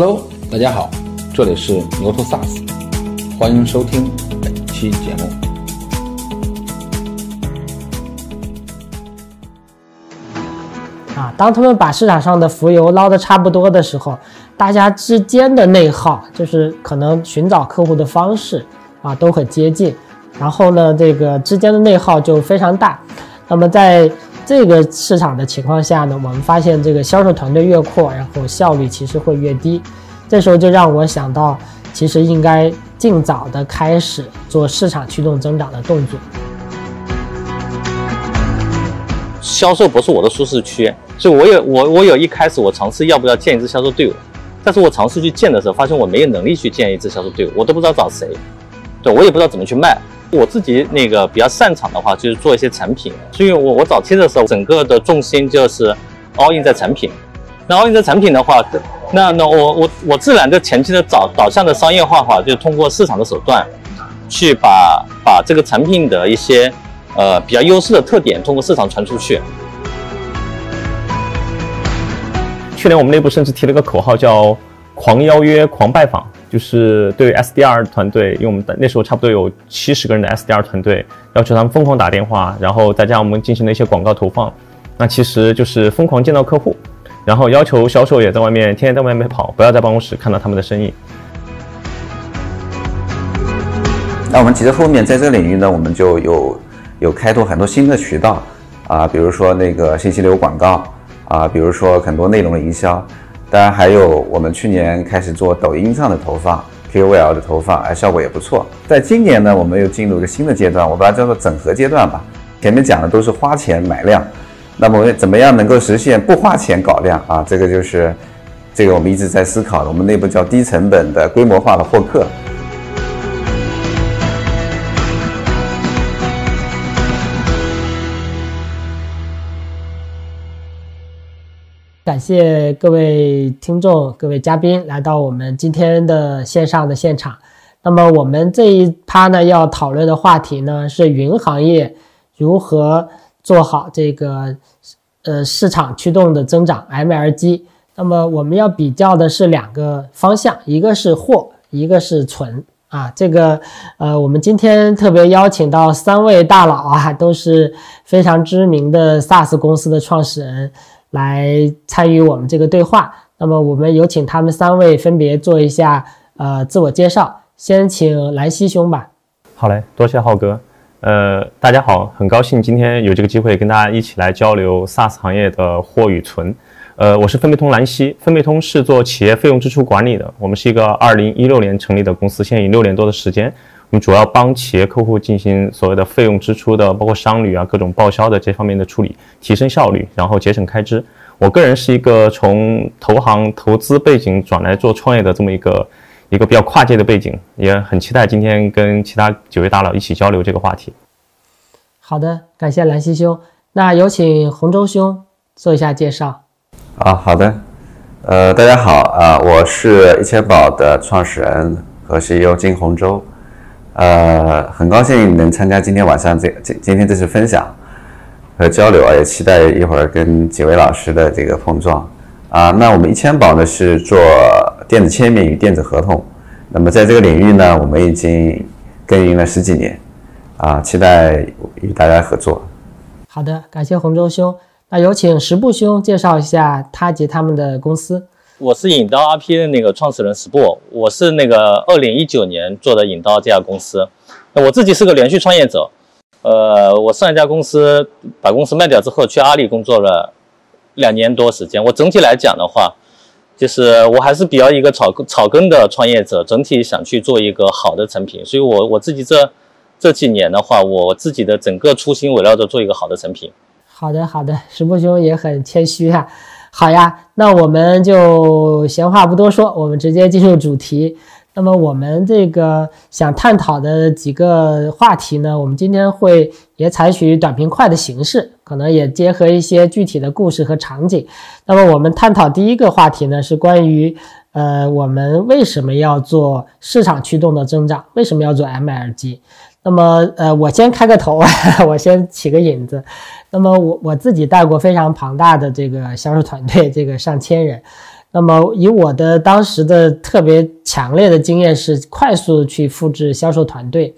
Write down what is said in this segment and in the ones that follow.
Hello，大家好，这里是牛头 SaaS，欢迎收听本期节目。啊，当他们把市场上的浮油捞得差不多的时候，大家之间的内耗就是可能寻找客户的方式啊都很接近，然后呢，这个之间的内耗就非常大。那么在这个市场的情况下呢，我们发现这个销售团队越扩，然后效率其实会越低。这时候就让我想到，其实应该尽早的开始做市场驱动增长的动作。销售不是我的舒适区，所以我有我我有一开始我尝试要不要建一支销售队伍，但是我尝试去建的时候，发现我没有能力去建一支销售队伍，我都不知道找谁，对我也不知道怎么去卖。我自己那个比较擅长的话，就是做一些产品，所以我我早期的时候，整个的重心就是 all in 在产品。那 all in 在产品的话，那那我我我自然的前期的导导向的商业化话，就通过市场的手段，去把把这个产品的一些呃比较优势的特点，通过市场传出去。去年我们内部甚至提了个口号，叫“狂邀约、狂拜访”，就是对于 SDR 团队，因为我们那时候差不多有七十个人的 SDR 团队，要求他们疯狂打电话，然后再加上我们进行了一些广告投放，那其实就是疯狂见到客户，然后要求销售也在外面天天在外面跑，不要在办公室看到他们的身影。那我们其实后面在这个领域呢，我们就有有开拓很多新的渠道啊，比如说那个信息流广告啊，比如说很多内容的营销，当然还有我们去年开始做抖音上的投放，KOL 的投放，哎，效果也不错。在今年呢，我们又进入一个新的阶段，我把它叫做整合阶段吧。前面讲的都是花钱买量，那么怎么样能够实现不花钱搞量啊？这个就是这个我们一直在思考的，我们内部叫低成本的规模化的获客。感谢各位听众、各位嘉宾来到我们今天的线上的现场。那么我们这一趴呢，要讨论的话题呢是云行业如何做好这个呃市场驱动的增长 MLG。那么我们要比较的是两个方向，一个是货，一个是存啊。这个呃，我们今天特别邀请到三位大佬啊，都是非常知名的 SaaS 公司的创始人。来参与我们这个对话，那么我们有请他们三位分别做一下呃自我介绍，先请兰溪兄吧。好嘞，多谢浩哥。呃，大家好，很高兴今天有这个机会跟大家一起来交流 SaaS 行业的货与存。呃，我是分贝通兰溪，分贝通是做企业费用支出管理的，我们是一个二零一六年成立的公司，现已六年多的时间。我们主要帮企业客户进行所谓的费用支出的，包括商旅啊、各种报销的这方面的处理，提升效率，然后节省开支。我个人是一个从投行投资背景转来做创业的这么一个一个比较跨界的背景，也很期待今天跟其他几位大佬一起交流这个话题。好的，感谢兰溪兄。那有请洪州兄做一下介绍。啊，好的。呃，大家好啊，我是一千宝的创始人和 CEO 金洪舟。呃，很高兴能参加今天晚上这这今天这次分享和交流啊，也期待一会儿跟几位老师的这个碰撞啊。那我们一千宝呢是做电子签名与电子合同，那么在这个领域呢，我们已经耕耘了十几年啊，期待与大家合作。好的，感谢洪舟兄。那有请十步兄介绍一下他及他们的公司。我是引刀 RP 的那个创始人十步，我是那个二零一九年做的引刀这家公司。我自己是个连续创业者，呃，我上一家公司把公司卖掉之后，去阿里工作了两年多时间。我整体来讲的话，就是我还是比较一个草根草根的创业者，整体想去做一个好的产品。所以我我自己这这几年的话，我自己的整个初心围绕着做一个好的产品。好的，好的，十步兄也很谦虚哈。好呀，那我们就闲话不多说，我们直接进入主题。那么我们这个想探讨的几个话题呢，我们今天会也采取短平快的形式，可能也结合一些具体的故事和场景。那么我们探讨第一个话题呢，是关于呃我们为什么要做市场驱动的增长，为什么要做 MLG？那么呃我先开个头，我先起个引子。那么我我自己带过非常庞大的这个销售团队，这个上千人。那么以我的当时的特别强烈的经验是快速去复制销售团队，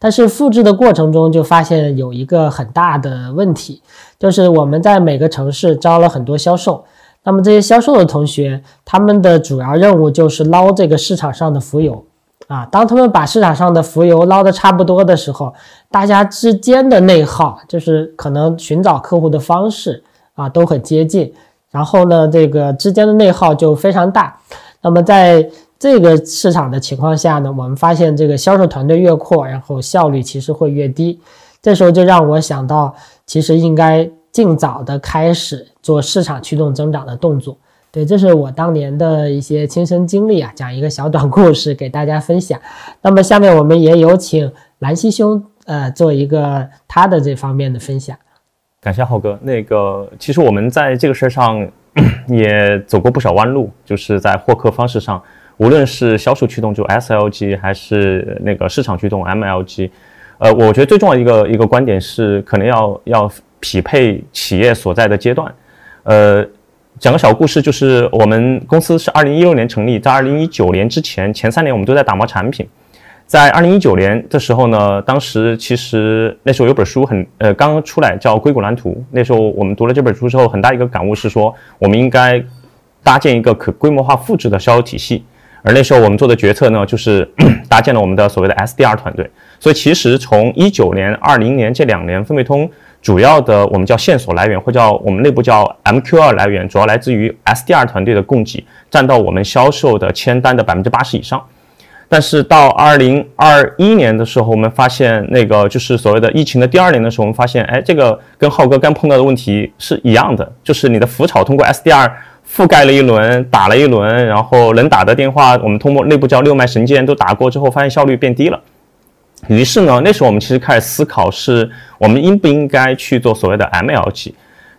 但是复制的过程中就发现有一个很大的问题，就是我们在每个城市招了很多销售，那么这些销售的同学，他们的主要任务就是捞这个市场上的浮油啊。当他们把市场上的浮油捞得差不多的时候，大家之间的内耗就是可能寻找客户的方式啊都很接近。然后呢，这个之间的内耗就非常大。那么在这个市场的情况下呢，我们发现这个销售团队越扩，然后效率其实会越低。这时候就让我想到，其实应该尽早的开始做市场驱动增长的动作。对，这是我当年的一些亲身经历啊，讲一个小短故事给大家分享。那么下面我们也有请兰溪兄，呃，做一个他的这方面的分享。感谢浩哥。那个，其实我们在这个事儿上 也走过不少弯路，就是在获客方式上，无论是销售驱动就 SLG，还是那个市场驱动 MLG，呃，我觉得最重要一个一个观点是，可能要要匹配企业所在的阶段。呃，讲个小故事，就是我们公司是二零一六年成立，在二零一九年之前，前三年我们都在打磨产品。在二零一九年的时候呢，当时其实那时候有本书很呃刚刚出来叫《硅谷蓝图》。那时候我们读了这本书之后，很大一个感悟是说，我们应该搭建一个可规模化复制的销售体系。而那时候我们做的决策呢，就是 搭建了我们的所谓的 SDR 团队。所以其实从一九年、二零年这两年，分贝通主要的我们叫线索来源，或叫我们内部叫 M Q 二来源，主要来自于 SDR 团队的供给，占到我们销售的签单的百分之八十以上。但是到二零二一年的时候，我们发现那个就是所谓的疫情的第二年的时候，我们发现，哎，这个跟浩哥刚碰到的问题是一样的，就是你的浮草通过 SDR 覆盖了一轮，打了一轮，然后能打的电话，我们通过内部叫六脉神剑都打过之后，发现效率变低了。于是呢，那时候我们其实开始思考，是我们应不应该去做所谓的 MLG。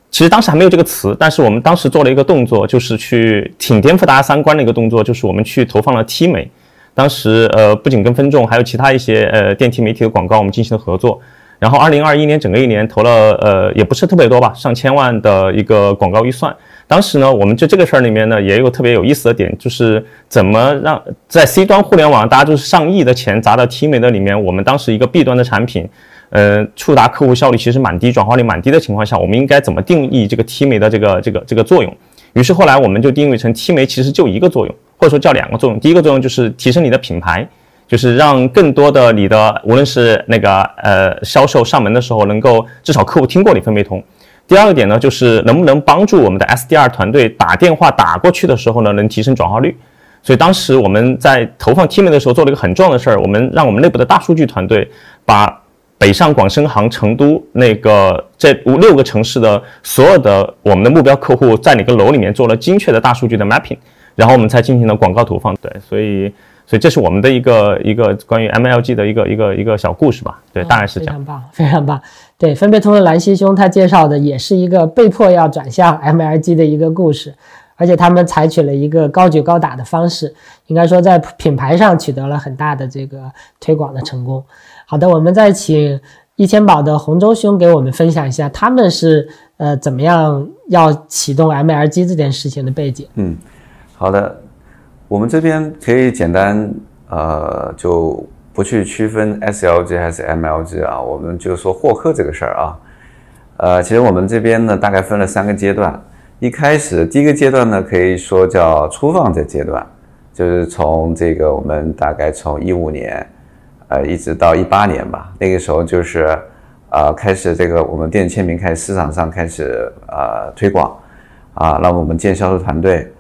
其实当时还没有这个词，但是我们当时做了一个动作，就是去挺颠覆大家三观的一个动作，就是我们去投放了 T 美。当时，呃，不仅跟分众，还有其他一些呃电梯媒体的广告，我们进行了合作。然后，二零二一年整个一年投了，呃，也不是特别多吧，上千万的一个广告预算。当时呢，我们就这个事儿里面呢，也有特别有意思的点，就是怎么让在 C 端互联网，大家就是上亿的钱砸到 T 美的里面，我们当时一个 B 端的产品，呃，触达客户效率其实蛮低，转化率蛮低的情况下，我们应该怎么定义这个 T 美的这个这个这个作用？于是后来我们就定位成 T 美其实就一个作用。或者说叫两个作用，第一个作用。就是提升你的品牌，就是让更多的你的无论是那个呃销售上门的时候，能够至少客户听过你分贝通。第二个点呢，就是能不能帮助我们的 SDR 团队打电话打过去的时候呢，能提升转化率。所以当时我们在投放 T 面的时候做了一个很重要的事儿，我们让我们内部的大数据团队把北上广深杭成都那个这五六个城市的所有的我们的目标客户在哪个楼里面做了精确的大数据的 mapping。然后我们才进行了广告投放，对，所以，所以这是我们的一个一个关于 MLG 的一个一个一个小故事吧，对，大概是这样。非常棒，非常棒。对，分别通的兰溪兄他介绍的也是一个被迫要转向 MLG 的一个故事，而且他们采取了一个高举高打的方式，应该说在品牌上取得了很大的这个推广的成功。好的，我们再请一千宝的洪州兄给我们分享一下，他们是呃怎么样要启动 MLG 这件事情的背景。嗯。好的，我们这边可以简单呃，就不去区分 SLG 还是 MLG 啊，我们就说获客这个事儿啊。呃，其实我们这边呢，大概分了三个阶段。一开始第一个阶段呢，可以说叫初放的阶段，就是从这个我们大概从一五年呃一直到一八年吧，那个时候就是啊开始这个我们电子签名开始市场上开始呃推广啊，让我们建销售团队。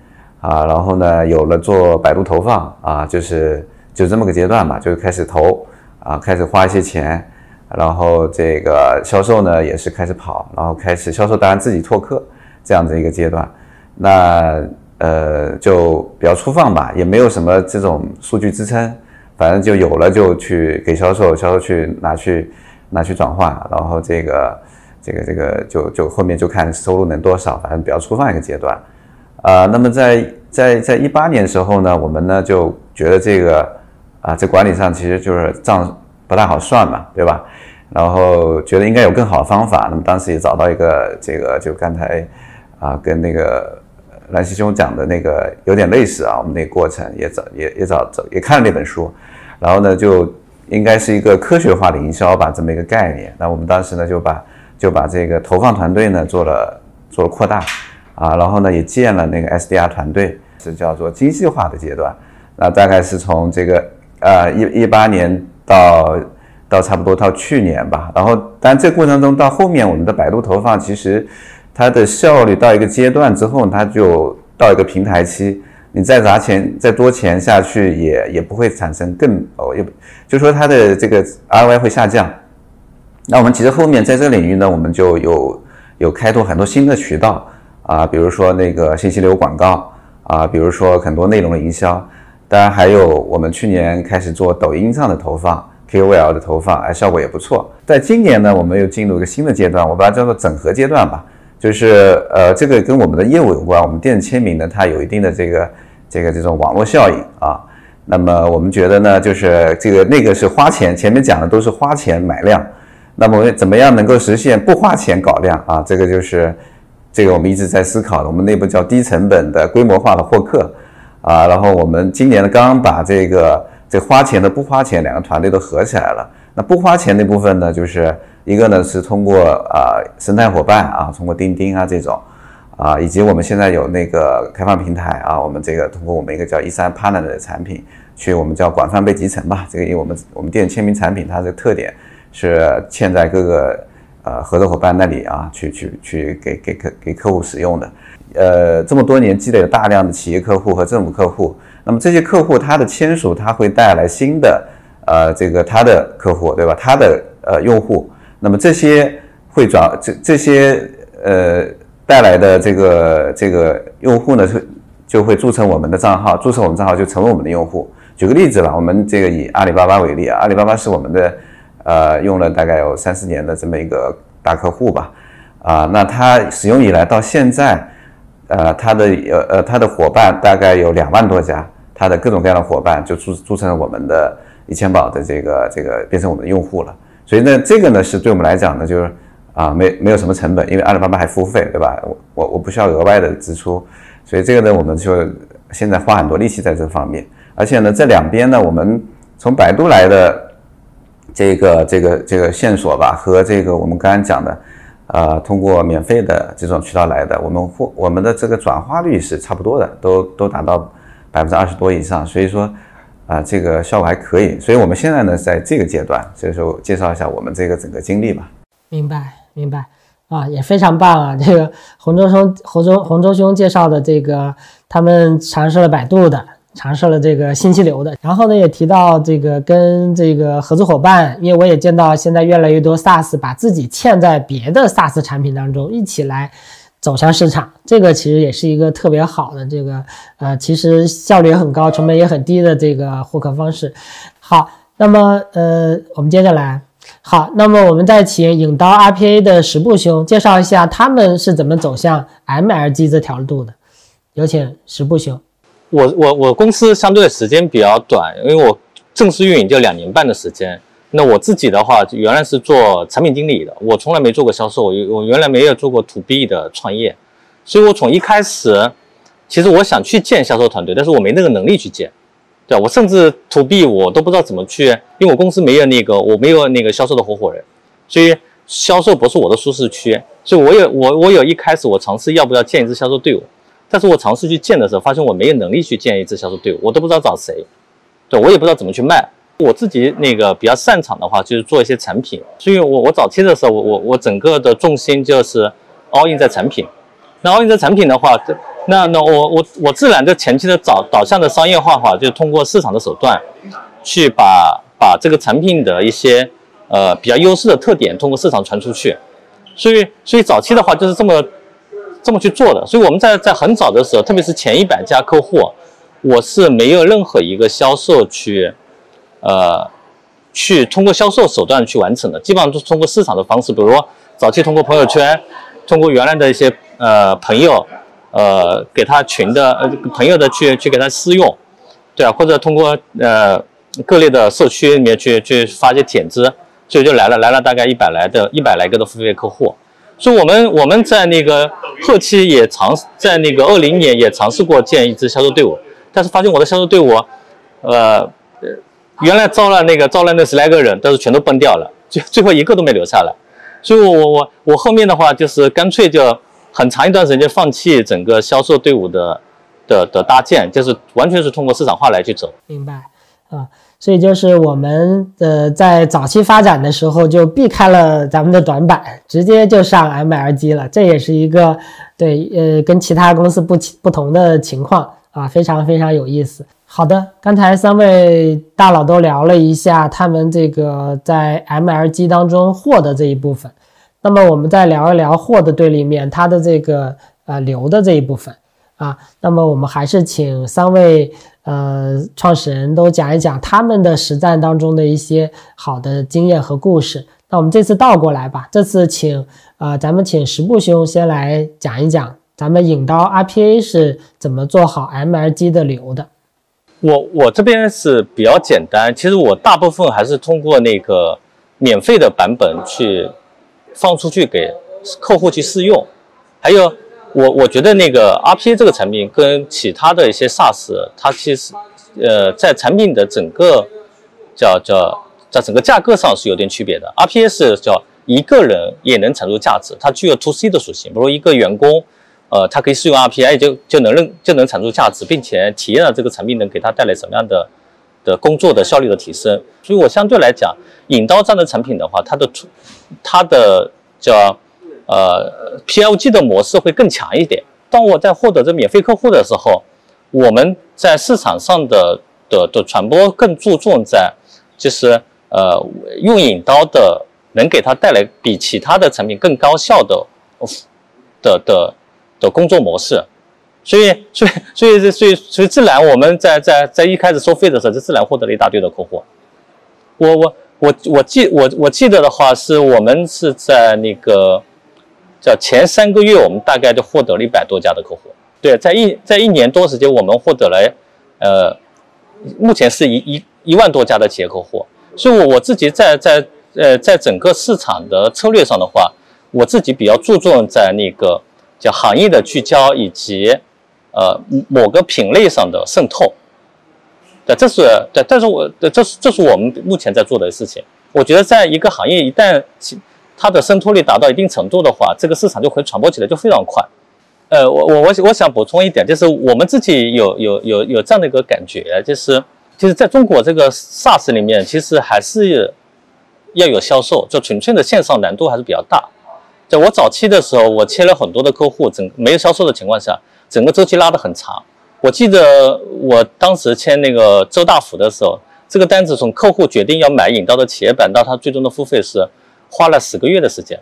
啊，然后呢，有了做百度投放啊，就是就这么个阶段嘛，就开始投啊，开始花一些钱，然后这个销售呢也是开始跑，然后开始销售，当然自己拓客这样的一个阶段，那呃就比较粗放吧，也没有什么这种数据支撑，反正就有了就去给销售，销售去拿去拿去转化，然后这个这个这个就就后面就看收入能多少，反正比较粗放一个阶段。啊，那么在在在一八年的时候呢，我们呢就觉得这个啊，在管理上其实就是账不太好算嘛，对吧？然后觉得应该有更好的方法，那么当时也找到一个这个，就刚才啊跟那个兰溪兄讲的那个有点类似啊，我们那个过程也找也也找找也看了那本书，然后呢就应该是一个科学化的营销吧，这么一个概念。那我们当时呢就把就把这个投放团队呢做了做了扩大啊，然后呢也建了那个 SDR 团队，是叫做精细化的阶段。那大概是从这个呃一一八年到到差不多到去年吧，然后但这过程中到后面我们的百度投放其实。它的效率到一个阶段之后，它就到一个平台期，你再砸钱、再多钱下去，也也不会产生更哦，也就说它的这个 ROI 会下降。那我们其实后面在这个领域呢，我们就有有开拓很多新的渠道啊，比如说那个信息流广告啊，比如说很多内容的营销，当然还有我们去年开始做抖音上的投放、KOL 的投放，哎，效果也不错。在今年呢，我们又进入一个新的阶段，我把它叫做整合阶段吧。就是呃，这个跟我们的业务有关。我们电子签名呢，它有一定的这个这个这种网络效应啊。那么我们觉得呢，就是这个那个是花钱，前面讲的都是花钱买量。那么怎么样能够实现不花钱搞量啊？这个就是这个我们一直在思考的。我们内部叫低成本的规模化的获客啊。然后我们今年呢，刚刚把这个这花钱的不花钱两个团队都合起来了。那不花钱那部分呢，就是。一个呢是通过啊生态伙伴啊，通过钉钉啊这种啊，以及我们现在有那个开放平台啊，我们这个通过我们一个叫一三 partner 的产品，去我们叫广泛被集成吧。这个因为我们我们店签名产品它的特点是嵌在各个呃合作伙伴那里啊，去去去给给客给客户使用的。呃，这么多年积累了大量的企业客户和政府客户，那么这些客户他的签署他会带来新的呃这个他的客户对吧？他的呃用户。那么这些会转这这些呃带来的这个这个用户呢，就就会注册我们的账号，注册我们账号就成为我们的用户。举个例子吧，我们这个以阿里巴巴为例啊，阿里巴巴是我们的呃用了大概有三四年的这么一个大客户吧，啊，那他使用以来到现在，呃，他的呃呃他的伙伴大概有两万多家，他的各种各样的伙伴就注注册了我们的一千宝的这个这个变成我们的用户了。所以呢，这个呢是对我们来讲呢，就是啊，没没有什么成本，因为阿里巴巴还付费，对吧？我我我不需要额外的支出，所以这个呢，我们就现在花很多力气在这方面。而且呢，这两边呢，我们从百度来的这个这个这个线索吧，和这个我们刚刚讲的，呃，通过免费的这种渠道来的，我们或我们的这个转化率是差不多的，都都达到百分之二十多以上。所以说。啊，这个效果还可以，所以我们现在呢，在这个阶段，所以说介绍一下我们这个整个经历吧。明白，明白，啊，也非常棒啊！这个洪州兄、洪州洪州兄介绍的这个，他们尝试了百度的，尝试了这个信息流的，然后呢，也提到这个跟这个合作伙伴，因为我也见到现在越来越多 SaaS 把自己嵌在别的 SaaS 产品当中，一起来。走向市场，这个其实也是一个特别好的这个，呃，其实效率也很高，成本也很低的这个获客方式。好，那么呃，我们接下来，好，那么我们再请影刀 RPA 的十步兄介绍一下他们是怎么走向 MLG 这条路的。有请十步兄。我我我公司相对时间比较短，因为我正式运营就两年半的时间。那我自己的话，原来是做产品经理的，我从来没做过销售，我我原来没有做过 to B 的创业，所以我从一开始，其实我想去建销售团队，但是我没那个能力去建，对我甚至 to B 我都不知道怎么去，因为我公司没有那个我没有那个销售的合伙人，所以销售不是我的舒适区，所以我有我我有一开始我尝试要不要建一支销售队伍，但是我尝试去建的时候，发现我没有能力去建一支销售队伍，我都不知道找谁，对我也不知道怎么去卖。我自己那个比较擅长的话，就是做一些产品。所以我我早期的时候，我我我整个的重心就是 all in 在产品。那 all in 在产品的话，那那我我我自然的前期的导导向的商业化的话，就是通过市场的手段，去把把这个产品的一些呃比较优势的特点通过市场传出去。所以所以早期的话就是这么这么去做的。所以我们在在很早的时候，特别是前一百家客户，我是没有任何一个销售去。呃，去通过销售手段去完成的，基本上都是通过市场的方式，比如说早期通过朋友圈，通过原来的一些呃朋友，呃给他群的呃朋友的去去给他试用，对啊，或者通过呃各类的社区里面去去发一些帖子，所以就来了来了大概一百来的一百来个的付费客户，所以我们我们在那个后期也尝在那个二零年也尝试过建一支销售队伍，但是发现我的销售队伍，呃，原来招了那个招了那十来个人，但是全都崩掉了，最最后一个都没留下来。所以我我我我后面的话就是干脆就很长一段时间放弃整个销售队伍的的的搭建，就是完全是通过市场化来去走。明白啊。所以就是我们呃在早期发展的时候就避开了咱们的短板，直接就上 MLG 了，这也是一个对呃跟其他公司不不同的情况啊，非常非常有意思。好的，刚才三位大佬都聊了一下他们这个在 MLG 当中货的这一部分，那么我们再聊一聊货的对立面，它的这个呃流的这一部分啊，那么我们还是请三位。呃，创始人都讲一讲他们的实战当中的一些好的经验和故事。那我们这次倒过来吧，这次请呃，咱们请十步兄先来讲一讲，咱们引刀 RPA 是怎么做好 MLG 的流的。我我这边是比较简单，其实我大部分还是通过那个免费的版本去放出去给客户去试用，还有。我我觉得那个 RPA 这个产品跟其他的一些 SaaS，它其实，呃，在产品的整个叫叫在整个架构上是有点区别的。RPA 是叫一个人也能产出价值，它具有 To C 的属性，比如一个员工，呃，他可以使用 RPA 就就能认就能产出价值，并且体验了这个产品能给他带来什么样的的工作的效率的提升。所以我相对来讲，引刀这样的产品的话，它的出它的叫。呃，PLG 的模式会更强一点。当我在获得这免费客户的时候，我们在市场上的的的传播更注重在，就是呃，用引刀的能给他带来比其他的产品更高效的的的的工作模式。所以，所以，所以，所以，所以自然我们在在在一开始收费的时候，就自然获得了一大堆的客户。我我我我记我我记得的话，是我们是在那个。叫前三个月，我们大概就获得了一百多家的客户。对，在一在一年多时间，我们获得了，呃，目前是一一一万多家的企业客户。所以，我我自己在在呃在整个市场的策略上的话，我自己比较注重在那个叫行业的聚焦以及呃某个品类上的渗透。对，这是对，但是我这是这是我们目前在做的事情。我觉得，在一个行业一旦它的渗透力达到一定程度的话，这个市场就可以传播起来就非常快。呃，我我我我想补充一点，就是我们自己有有有有这样的一个感觉，就是就是在中国这个 SaaS 里面，其实还是要有销售，就纯粹的线上难度还是比较大。在我早期的时候，我签了很多的客户，整没有销售的情况下，整个周期拉得很长。我记得我当时签那个周大福的时候，这个单子从客户决定要买引到的企业版到他最终的付费是。花了十个月的时间，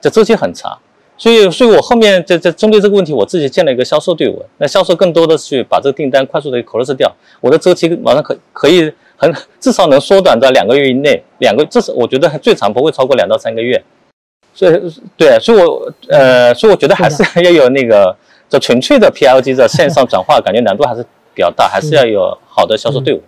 这周期很长，所以，所以我后面在在针对这个问题，我自己建了一个销售队伍。那销售更多的是去把这个订单快速的 close 掉，我的周期马上可可以很至少能缩短到两个月以内，两个，这是我觉得最长不会超过两到三个月。所以，对，所以我呃，所以我觉得还是要有那个这纯粹的 PLG 的线上转化，感觉难度还是比较大，还是要有好的销售队伍。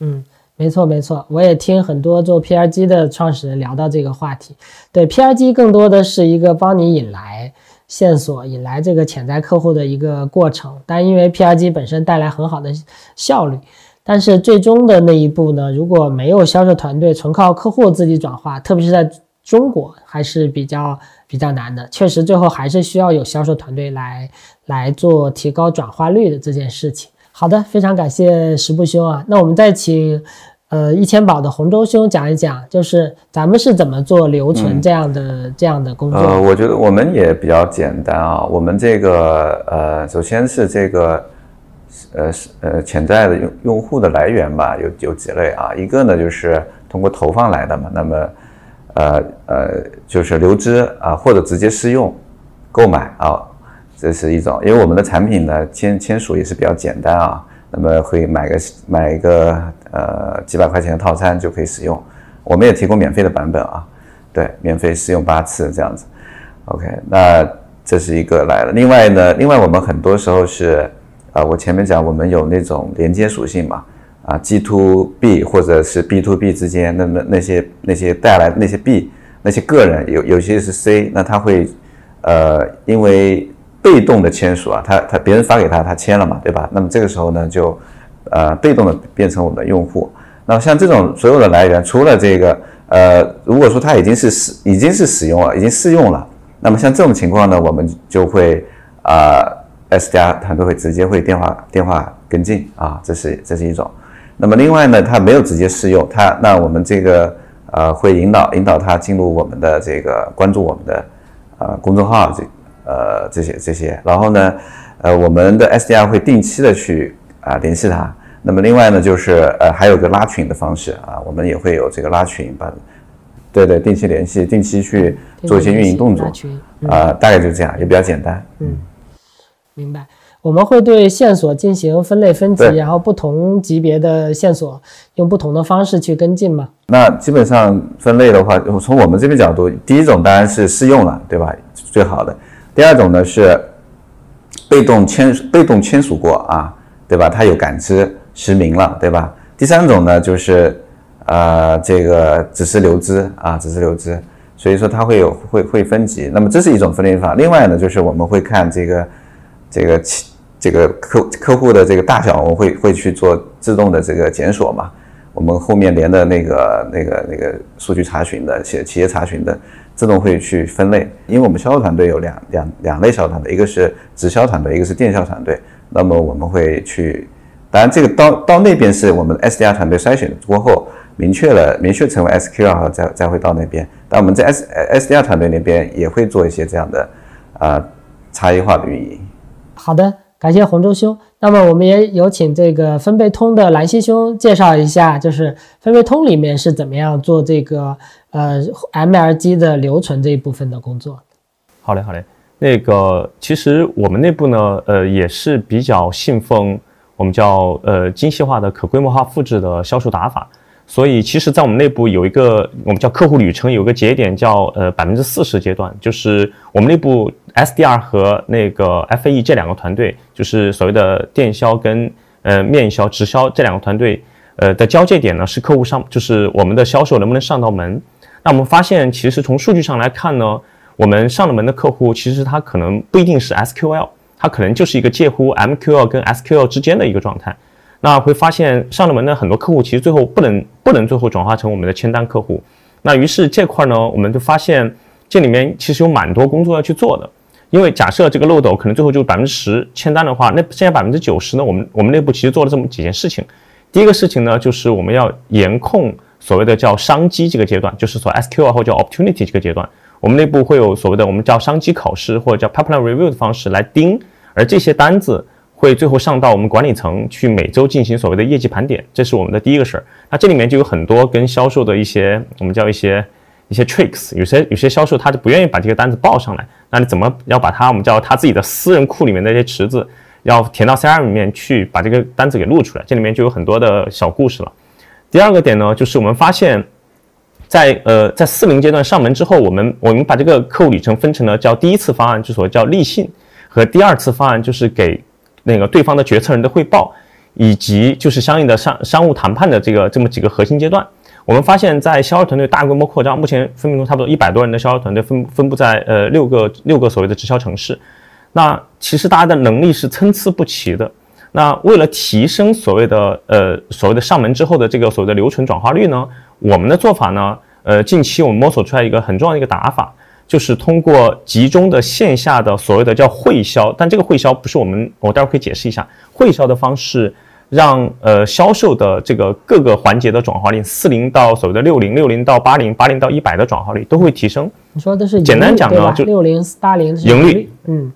嗯。没错，没错，我也听很多做 PRG 的创始人聊到这个话题。对，PRG 更多的是一个帮你引来线索、引来这个潜在客户的一个过程。但因为 PRG 本身带来很好的效率，但是最终的那一步呢，如果没有销售团队，纯靠客户自己转化，特别是在中国还是比较比较难的。确实，最后还是需要有销售团队来来做提高转化率的这件事情。好的，非常感谢十步兄啊。那我们再请，呃，一千宝的洪州兄讲一讲，就是咱们是怎么做留存这样的这样的工作。呃，我觉得我们也比较简单啊。我们这个呃，首先是这个呃呃潜在的用用户的来源吧，有有几类啊。一个呢就是通过投放来的嘛，那么呃呃就是留资啊，或者直接试用购买啊。这是一种，因为我们的产品呢签签署也是比较简单啊，那么会买个买一个呃几百块钱的套餐就可以使用，我们也提供免费的版本啊，对，免费试用八次这样子，OK，那这是一个来了。另外呢，另外我们很多时候是，啊，我前面讲我们有那种连接属性嘛，啊，G to B 或者是 B to B 之间，那么那些那些带来那些 B 那些个人有有些是 C，那他会呃因为被动的签署啊，他他别人发给他，他签了嘛，对吧？那么这个时候呢，就呃被动的变成我们的用户。那么像这种所有的来源，除了这个呃，如果说他已经是使已经是使用了，已经试用了，那么像这种情况呢，我们就会啊 SDR 团队会直接会电话电话跟进啊，这是这是一种。那么另外呢，他没有直接试用，他那我们这个呃会引导引导他进入我们的这个关注我们的呃公众号这呃这些这些，然后呢呃我们的 SDR 会定期的去啊联系他。那么另外呢就是呃还有个拉群的方式啊，我们也会有这个拉群，把对对定期联系，定期去做一些运营动作啊，大概就这样，也比较简单。嗯，明白。我们会对线索进行分类分级，然后不同级别的线索用不同的方式去跟进嘛？那基本上分类的话，从我们这边角度，第一种当然是试用了，对吧？最好的。第二种呢是被动签被动签署过啊，对吧？他有感知实名了，对吧？第三种呢就是呃这个只是留资啊，只是留资，所以说它会有会会分级。那么这是一种分类法。另外呢就是我们会看这个这个。这个客客户的这个大小，我们会会去做自动的这个检索嘛？我们后面连的那个那个那个数据查询的企企业查询的，自动会去分类。因为我们销售团队有两两两类销售团队，一个是直销团队，一个是电销团队。那么我们会去，当然这个到到那边是我们 SDR 团队筛选过后，明确了明确成为 SQL 再再会到那边。但我们在 S SDR 团队那边也会做一些这样的啊差异化的运营。好的。感谢洪州兄，那么我们也有请这个分贝通的兰溪兄介绍一下，就是分贝通里面是怎么样做这个呃 MLG 的留存这一部分的工作。好嘞，好嘞。那个其实我们内部呢，呃，也是比较信奉我们叫呃精细化的可规模化复制的销售打法。所以，其实，在我们内部有一个我们叫客户旅程，有个节点叫呃百分之四十阶段，就是我们内部 SDR 和那个 FAE 这两个团队，就是所谓的电销跟呃面销、直销这两个团队，呃的交界点呢，是客户上，就是我们的销售能不能上到门。那我们发现，其实从数据上来看呢，我们上了门的客户，其实他可能不一定是 SQL，他可能就是一个介乎 MQL 跟 SQL 之间的一个状态。那会发现上了门的很多客户，其实最后不能不能最后转化成我们的签单客户。那于是这块呢，我们就发现这里面其实有蛮多工作要去做的。因为假设这个漏斗可能最后就百分之十签单的话，那剩下百分之九十呢，我们我们内部其实做了这么几件事情。第一个事情呢，就是我们要严控所谓的叫商机这个阶段，就是说 SQL 或叫 Opportunity 这个阶段，我们内部会有所谓的我们叫商机考试或者叫 Pipeline Review 的方式来盯，而这些单子。会最后上到我们管理层去每周进行所谓的业绩盘点，这是我们的第一个事儿。那这里面就有很多跟销售的一些我们叫一些一些 tricks，有些有些销售他就不愿意把这个单子报上来，那你怎么要把它我们叫他自己的私人库里面的一些池子要填到 CRM 里面去把这个单子给录出来？这里面就有很多的小故事了。第二个点呢，就是我们发现，在呃在四零阶段上门之后，我们我们把这个客户里程分成了叫第一次方案，就所谓叫立信，和第二次方案就是给。那个对方的决策人的汇报，以及就是相应的商商务谈判的这个这么几个核心阶段，我们发现，在销售团队大规模扩张，目前分别中差不多一百多人的销售团队分分布在呃六个六个所谓的直销城市，那其实大家的能力是参差不齐的。那为了提升所谓的呃所谓的上门之后的这个所谓的留存转化率呢，我们的做法呢，呃近期我们摸索出来一个很重要的一个打法。就是通过集中的线下的所谓的叫会销，但这个会销不是我们，我待会儿可以解释一下会销的方式，让呃销售的这个各个环节的转化率，四零到所谓的六零，六零到八零，八零到一百的转化率都会提升。你说的是简单讲呢，就六零八零盈利，嗯，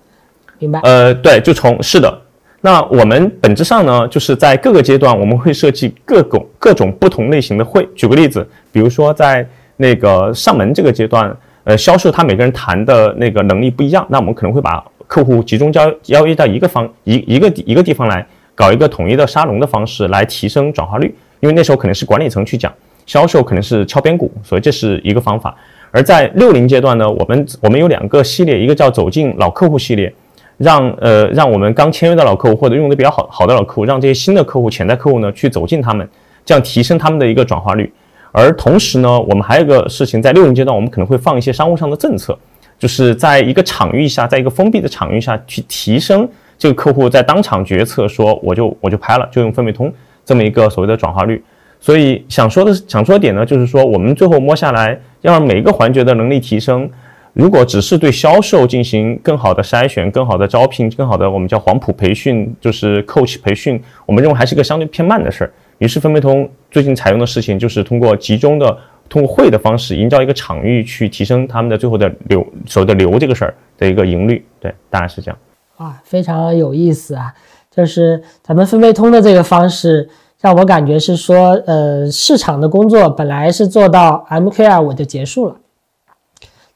明白。呃，对，就从是的，那我们本质上呢，就是在各个阶段我们会设计各种各种不同类型的会。举个例子，比如说在那个上门这个阶段。呃，销售他每个人谈的那个能力不一样，那我们可能会把客户集中交邀约到一个方一一个一个地方来搞一个统一的沙龙的方式来提升转化率，因为那时候可能是管理层去讲，销售可能是敲边鼓，所以这是一个方法。而在六零阶段呢，我们我们有两个系列，一个叫走进老客户系列，让呃让我们刚签约的老客户或者用的比较好好的老客户，让这些新的客户潜在客户呢去走进他们，这样提升他们的一个转化率。而同时呢，我们还有一个事情，在六零阶段，我们可能会放一些商务上的政策，就是在一个场域下，在一个封闭的场域下去提升这个客户在当场决策说我就我就拍了，就用分贝通这么一个所谓的转化率。所以想说的想说的点呢，就是说我们最后摸下来，要让每一个环节的能力提升。如果只是对销售进行更好的筛选、更好的招聘、更好的我们叫黄埔培训，就是 coach 培训，我们认为还是一个相对偏慢的事儿。于是分贝通最近采用的事情就是通过集中的、通过会的方式，营造一个场域，去提升他们的最后的流所谓的流这个事儿的一个盈率。对，大概是这样。啊，非常有意思啊！就是咱们分贝通的这个方式。让我感觉是说，呃，市场的工作本来是做到 MKR 我就结束了，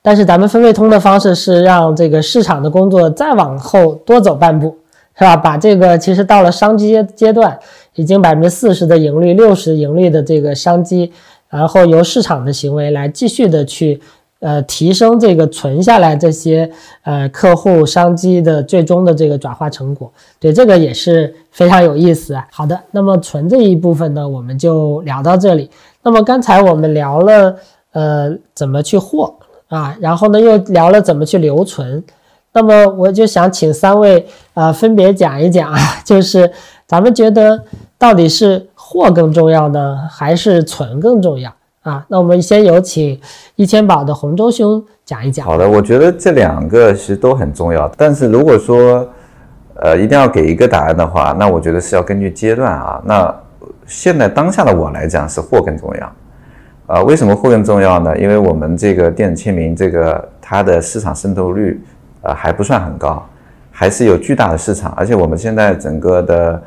但是咱们分贝通的方式是让这个市场的工作再往后多走半步，是吧？把这个其实到了商机阶段，已经百分之四十的盈利、六十盈利的这个商机，然后由市场的行为来继续的去。呃，提升这个存下来这些呃客户商机的最终的这个转化成果，对这个也是非常有意思啊。好的，那么存这一部分呢，我们就聊到这里。那么刚才我们聊了呃怎么去获啊，然后呢又聊了怎么去留存。那么我就想请三位啊分别讲一讲啊，就是咱们觉得到底是货更重要呢，还是存更重要？啊，那我们先有请一千宝的洪州兄讲一讲。好的，我觉得这两个其实都很重要，但是如果说，呃，一定要给一个答案的话，那我觉得是要根据阶段啊。那现在当下的我来讲是货更重要，啊，为什么货更重要呢？因为我们这个电子签名这个它的市场渗透率，呃，还不算很高，还是有巨大的市场，而且我们现在整个的，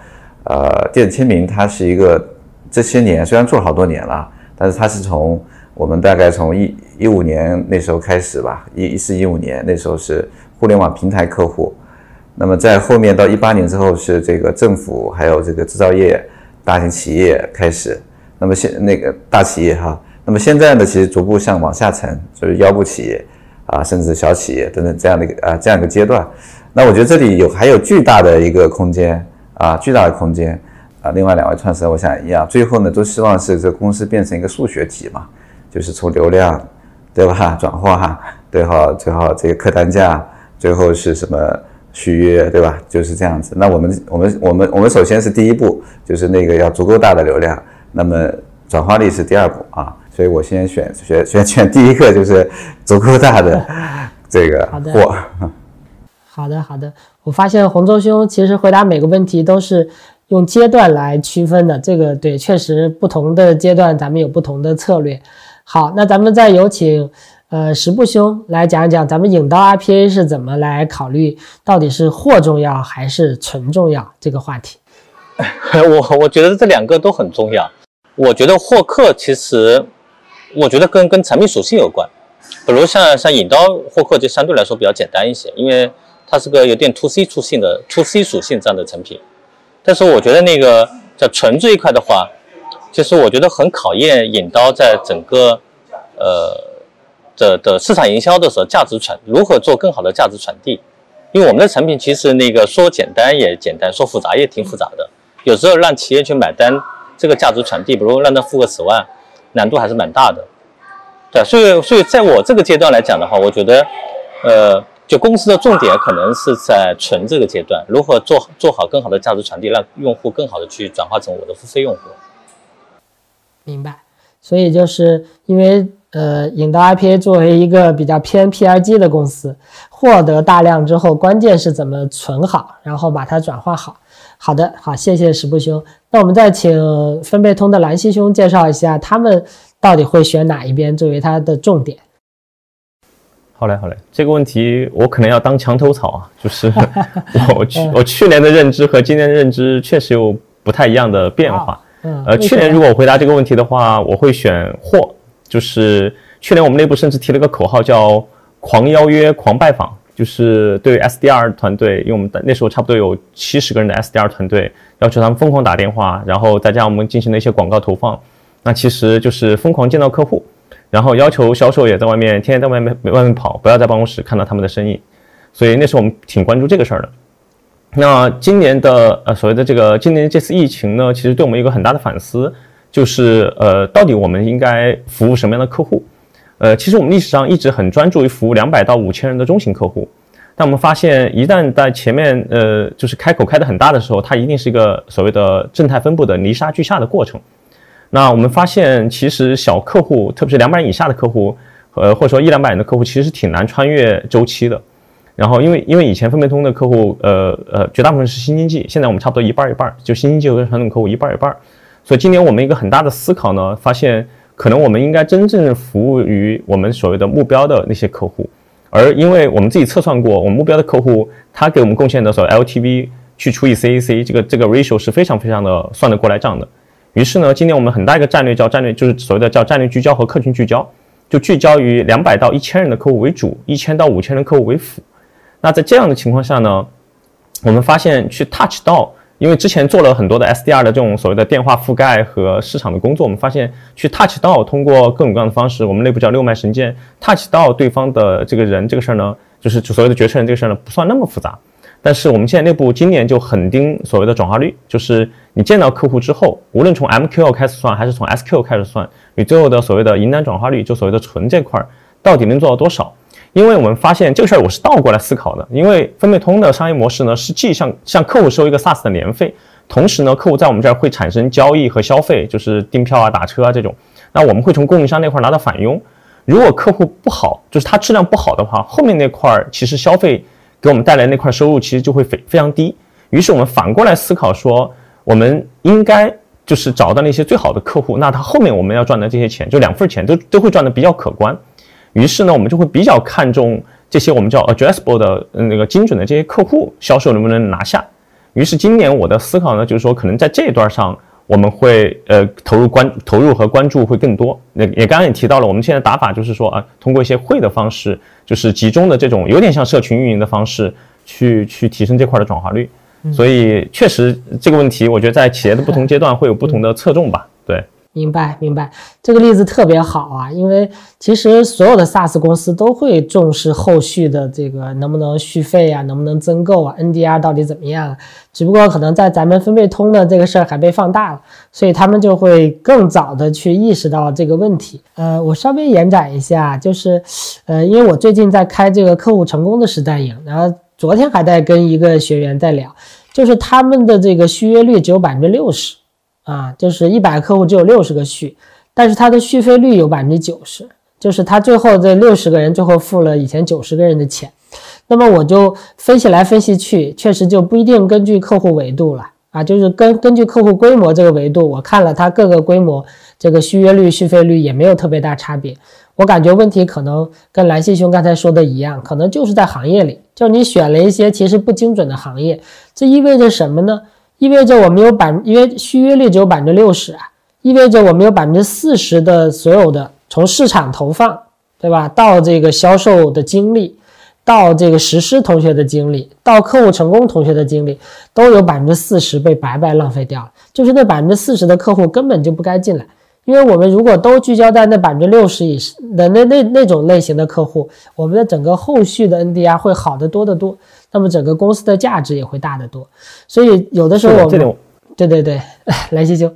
呃，电子签名它是一个这些年虽然做好多年了。但是它是从我们大概从一一五年那时候开始吧，一一四一五年那时候是互联网平台客户，那么在后面到一八年之后是这个政府还有这个制造业、大型企业开始，那么现那个大企业哈，那么现在呢其实逐步向往下沉，就是腰部企业啊，甚至小企业等等这样的一个啊这样一个阶段，那我觉得这里有还有巨大的一个空间啊，巨大的空间。啊，另外两位创始人，我想一样，最后呢，都希望是这公司变成一个数学题嘛，就是从流量，对吧？转化，对哈，最后这个客单价，最后是什么续约，对吧？就是这样子。那我们，我们，我们，我们首先是第一步，就是那个要足够大的流量，那么转化率是第二步啊。所以我先选选选选第一个，就是足够大的这个货。好的，好的。我发现洪州兄其实回答每个问题都是。用阶段来区分的，这个对，确实不同的阶段咱们有不同的策略。好，那咱们再有请呃十步兄来讲一讲，咱们引刀 RPA 是怎么来考虑，到底是货重要还是存重要这个话题。我我觉得这两个都很重要。我觉得获客其实，我觉得跟跟产品属性有关。比如像像引刀获客就相对来说比较简单一些，因为它是个有点 to C 属性的 to C 属性这样的产品。但是我觉得那个在纯这一块的话，其实我觉得很考验引刀在整个呃的的市场营销的时候价值传如何做更好的价值传递。因为我们的产品其实那个说简单也简单，说复杂也挺复杂的。有时候让企业去买单，这个价值传递，比如让他付个十万，难度还是蛮大的。对，所以所以在我这个阶段来讲的话，我觉得呃。就公司的重点可能是在存这个阶段，如何做做好更好的价值传递，让用户更好的去转化成我的付费用户。明白。所以就是因为呃，引到 IPA 作为一个比较偏 PRG 的公司，获得大量之后，关键是怎么存好，然后把它转化好。好的，好，谢谢石步兄。那我们再请分贝通的兰溪兄介绍一下，他们到底会选哪一边作为他的重点。好嘞，好嘞，这个问题我可能要当墙头草啊，就是我去我去年的认知和今年的认知确实有不太一样的变化。嗯呃，去年如果我回答这个问题的话，我会选货，就是去年我们内部甚至提了个口号叫“狂邀约、狂拜访”，就是对 SDR 团队，因为我们那时候差不多有七十个人的 SDR 团队，要求他们疯狂打电话，然后再加上我们进行了一些广告投放，那其实就是疯狂见到客户。然后要求销售也在外面，天天在外面外面跑，不要在办公室看到他们的生意。所以那时候我们挺关注这个事儿的。那今年的呃所谓的这个今年这次疫情呢，其实对我们一个很大的反思，就是呃，到底我们应该服务什么样的客户？呃，其实我们历史上一直很专注于服务两百到五千人的中型客户，但我们发现一旦在前面呃，就是开口开得很大的时候，它一定是一个所谓的正态分布的泥沙俱下的过程。那我们发现，其实小客户，特别是两百以下的客户，呃，或者说一两百人的客户，其实挺难穿越周期的。然后，因为因为以前分贝通的客户，呃呃，绝大部分是新经济，现在我们差不多一半一半，就新经济和传统客户一半一半。所以今年我们一个很大的思考呢，发现。可能我们应该真正服务于我们所谓的目标的那些客户，而因为我们自己测算过，我们目标的客户他给我们贡献的所谓 LTV 去除以 CAC 这个这个 ratio 是非常非常的算得过来账的。于是呢，今年我们很大一个战略叫战略，就是所谓的叫战略聚焦和客群聚焦，就聚焦于两百到一千人的客户为主，一千到五千人客户为辅。那在这样的情况下呢，我们发现去 touch 到。因为之前做了很多的 SDR 的这种所谓的电话覆盖和市场的工作，我们发现去 touch 到通过各种各样的方式，我们内部叫六脉神剑，touch 到对方的这个人这个事儿呢，就是所谓的决策人这个事儿呢，不算那么复杂。但是我们现在内部今年就很盯所谓的转化率，就是你见到客户之后，无论从 MQ 开始算还是从 SQ 开始算，你最后的所谓的赢单转化率，就所谓的存这块儿，到底能做到多少？因为我们发现这个事儿我是倒过来思考的，因为分贝通的商业模式呢是既向向客户收一个 SaaS 的年费，同时呢客户在我们这儿会产生交易和消费，就是订票啊、打车啊这种，那我们会从供应商那块拿到返佣。如果客户不好，就是它质量不好的话，后面那块儿其实消费给我们带来那块收入其实就会非非常低。于是我们反过来思考说，我们应该就是找到那些最好的客户，那他后面我们要赚的这些钱，就两份钱都都会赚的比较可观。于是呢，我们就会比较看重这些我们叫 addressable 的那个精准的这些客户销售能不能拿下。于是今年我的思考呢，就是说可能在这一段上我们会呃投入关投入和关注会更多。那也刚刚也提到了，我们现在打法就是说啊，通过一些会的方式，就是集中的这种有点像社群运营的方式去去提升这块的转化率。所以确实这个问题，我觉得在企业的不同阶段会有不同的侧重吧。明白，明白，这个例子特别好啊！因为其实所有的 SaaS 公司都会重视后续的这个能不能续费啊，能不能增购啊，NDR 到底怎么样？只不过可能在咱们分贝通的这个事儿还被放大了，所以他们就会更早的去意识到这个问题。呃，我稍微延展一下，就是，呃，因为我最近在开这个客户成功的时代营，然后昨天还在跟一个学员在聊，就是他们的这个续约率只有百分之六十。啊，就是一百个客户只有六十个续，但是他的续费率有百分之九十，就是他最后这六十个人最后付了以前九十个人的钱。那么我就分析来分析去，确实就不一定根据客户维度了啊，就是根根据客户规模这个维度，我看了他各个规模这个续约率、续费率也没有特别大差别。我感觉问题可能跟蓝希兄刚才说的一样，可能就是在行业里，就是你选了一些其实不精准的行业，这意味着什么呢？意味着我们有百，因为续约率只有百分之六十啊，意味着我们有百分之四十的所有的从市场投放，对吧？到这个销售的经历，到这个实施同学的经历，到客户成功同学的经历，都有百分之四十被白白浪费掉了。就是那百分之四十的客户根本就不该进来，因为我们如果都聚焦在那百分之六十以的那那那种类型的客户，我们的整个后续的 NDR 会好得多得多。那么整个公司的价值也会大得多，所以有的时候我们对对对，来西兄，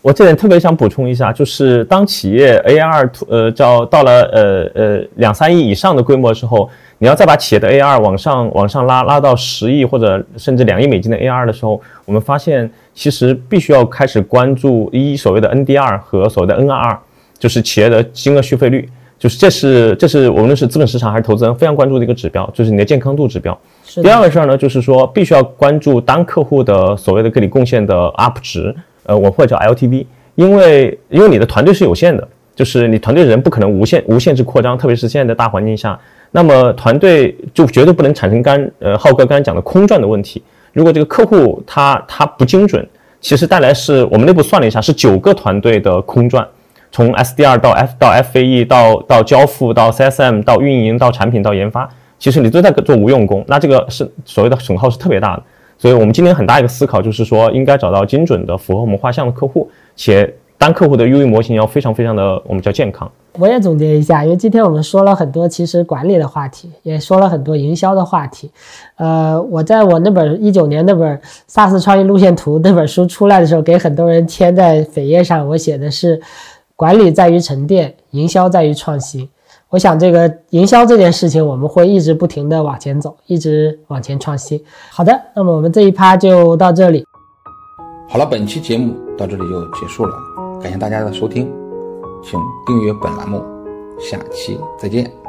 我这点特别想补充一下，就是当企业 AR 呃叫到了呃呃两三亿以上的规模的时候，你要再把企业的 AR 往上往上拉拉到十亿或者甚至两亿美金的 AR 的时候，我们发现其实必须要开始关注一所谓的 NDR 和所谓的 NRR，就是企业的金额续费率。就是这是这是无论是资本市场还是投资人非常关注的一个指标，就是你的健康度指标。第二个事儿呢，就是说必须要关注单客户的所谓的给你贡献的 UP 值，呃，我或者叫 LTV，因为因为你的团队是有限的，就是你团队人不可能无限无限制扩张，特别是现在的大环境下，那么团队就绝对不能产生刚呃浩哥刚才讲的空转的问题。如果这个客户他他不精准，其实带来是我们内部算了一下，是九个团队的空转。从 SDR 到 F 到 FAE 到到交付到 CSM 到运营到产品到研发，其实你都在做无用功，那这个是所谓的损耗是特别大的。所以我们今天很大一个思考就是说，应该找到精准的符合我们画像的客户，且单客户的 UE 模型要非常非常的我们叫健康。我也总结一下，因为今天我们说了很多其实管理的话题，也说了很多营销的话题。呃，我在我那本一九年那本 SaaS 创意路线图那本书出来的时候，给很多人签在扉页上，我写的是管理在于沉淀，营销在于创新。我想这个营销这件事情，我们会一直不停的往前走，一直往前创新。好的，那么我们这一趴就到这里。好了，本期节目到这里就结束了，感谢大家的收听。请订阅本栏目，下期再见。